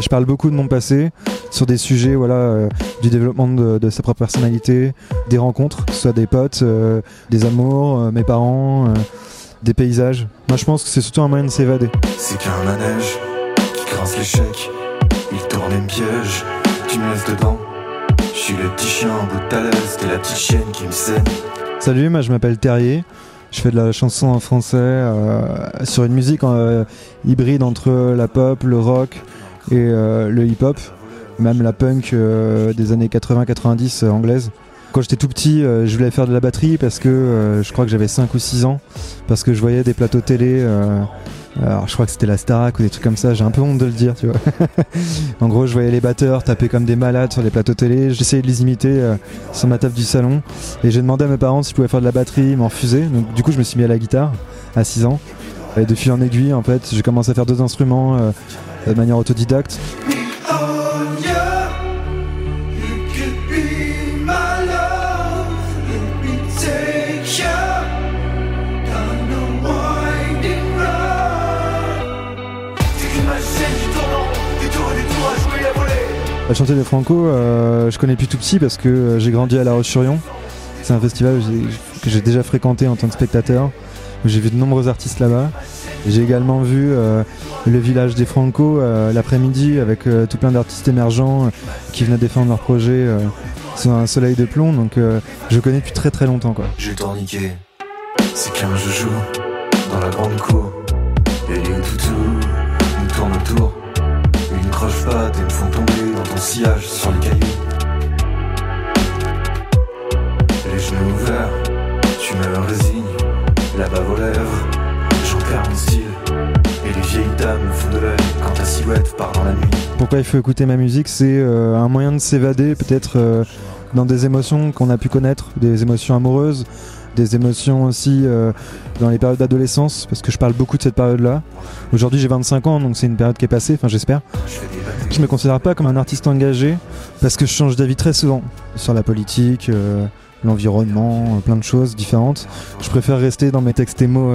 Je parle beaucoup de mon passé sur des sujets voilà, euh, du développement de, sa propre personnalité, des rencontres, que ce soit des potes, euh, des amours, euh, mes parents, des paysages. Moi je pense que c'est surtout un moyen de s'évader. C'est qu'un manège qui grince l'échec, il tourne me piège, tu me laisses dedans. Je suis le petit chien en bout de ta t'es la petite chienne qui me saigne. Salut, moi je m'appelle Terrier. Je fais de la chanson en français euh, sur une musique euh, hybride entre la pop, le rock et euh, le hip-hop, même la punk des années 80-90 anglaise. Quand j'étais tout petit, je voulais faire de la batterie parce que je crois que j'avais 5 ou 6 ans, parce que je voyais des plateaux télé alors je crois que c'était la Starac ou des trucs comme ça, j'ai un peu honte de le dire, tu vois. en gros, je voyais les batteurs taper comme des malades sur les plateaux télé, j'essayais de les imiter euh, sur ma table du salon et j'ai demandé à mes parents si je pouvais faire de la batterie, ils m'en refusaient. Donc du coup, je me suis mis à la guitare à 6 ans. Et de fil en aiguille, en fait, j'ai commencé à faire deux instruments euh, de manière autodidacte. La chanter de Franco, euh, je connais depuis tout petit parce que euh, j'ai grandi à La Roche-sur-Yon. C'est un festival que j'ai déjà fréquenté en tant que spectateur. J'ai vu de nombreux artistes là-bas. J'ai également vu euh, le village des Franco l'après-midi avec tout plein d'artistes émergents qui venaient défendre leur projet sous un soleil de plomb. Donc je connais depuis très très longtemps. Quoi. J'ai tourniqué, c'est qu'un joujou dans la grande cour. Et les toutous tournent autour. Une croche patte et me font tomber dans ton sillage sur Pourquoi il faut écouter ma musique C'est euh, un moyen de s'évader, peut-être euh, dans des émotions qu'on a pu connaître, des émotions amoureuses, des émotions aussi euh, dans les périodes d'adolescence, parce que je parle beaucoup de cette période-là. Aujourd'hui, j'ai 25 ans, donc c'est une période qui est passée, enfin j'espère. Je me considère pas comme un artiste engagé, parce que je change d'avis très souvent sur la politique, l'environnement, plein de choses différentes. Je préfère rester dans mes textes émo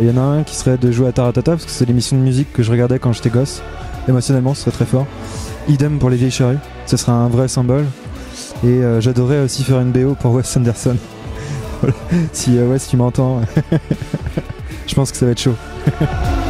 Il y en a un qui serait de jouer à Taratata parce que c'est l'émission de musique que je regardais quand j'étais gosse. Émotionnellement, ce serait très fort. Idem pour les vieilles charrues, ce serait un vrai symbole. Et euh, j'adorerais aussi faire une BO pour Wes Anderson. si euh, Wes tu m'entends, je pense que ça va être chaud.